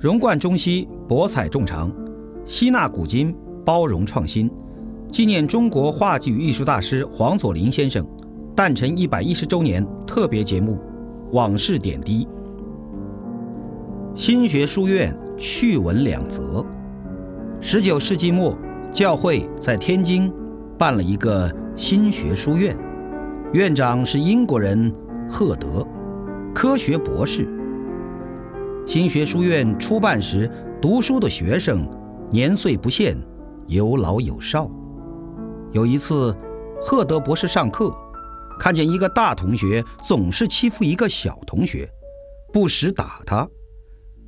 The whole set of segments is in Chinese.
融贯中西，博采众长，吸纳古今，包容创新，纪念中国话剧艺术大师黄佐临先生诞辰一百一十周年特别节目《往事点滴》。新学书院趣闻两则。十九世纪末，教会在天津办了一个新学书院，院长是英国人赫德，科学博士。新学书院初办时，读书的学生年岁不限，有老有少。有一次，赫德博士上课，看见一个大同学总是欺负一个小同学，不时打他。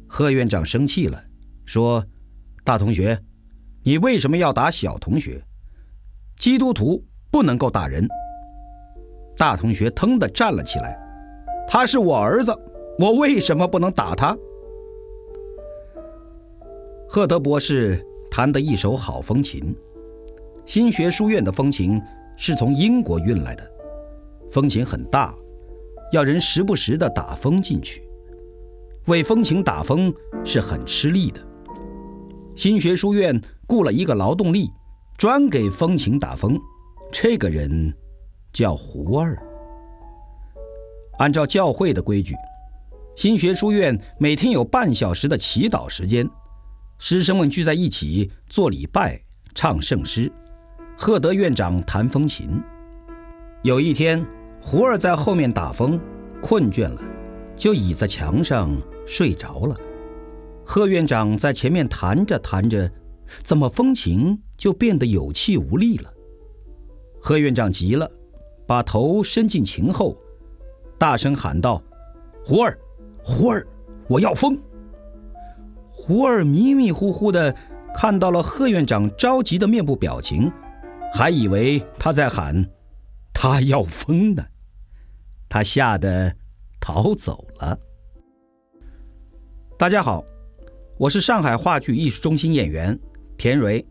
贺院长生气了，说：“大同学，你为什么要打小同学？基督徒不能够打人。”大同学腾地站了起来：“他是我儿子，我为什么不能打他？”赫德博士弹得一手好风琴，新学书院的风琴是从英国运来的，风琴很大，要人时不时的打风进去，为风琴打风是很吃力的。新学书院雇了一个劳动力，专给风琴打风，这个人叫胡二。按照教会的规矩，新学书院每天有半小时的祈祷时间。师生们聚在一起做礼拜、唱圣诗，赫德院长弹风琴。有一天，胡儿在后面打风，困倦了，就倚在墙上睡着了。贺院长在前面弹着弹着，怎么风琴就变得有气无力了？贺院长急了，把头伸进琴后，大声喊道：“胡儿，胡儿，我要风！”胡儿迷迷糊糊的看到了贺院长着急的面部表情，还以为他在喊“他要疯呢”，他吓得逃走了。大家好，我是上海话剧艺术中心演员田蕊。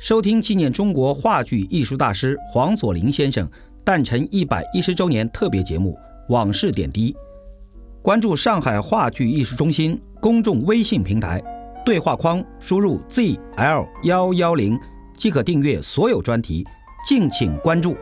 收听纪念中国话剧艺术大师黄佐临先生诞辰一百一十周年特别节目《往事点滴》。关注上海话剧艺术中心公众微信平台，对话框输入 zl 幺幺零即可订阅所有专题，敬请关注。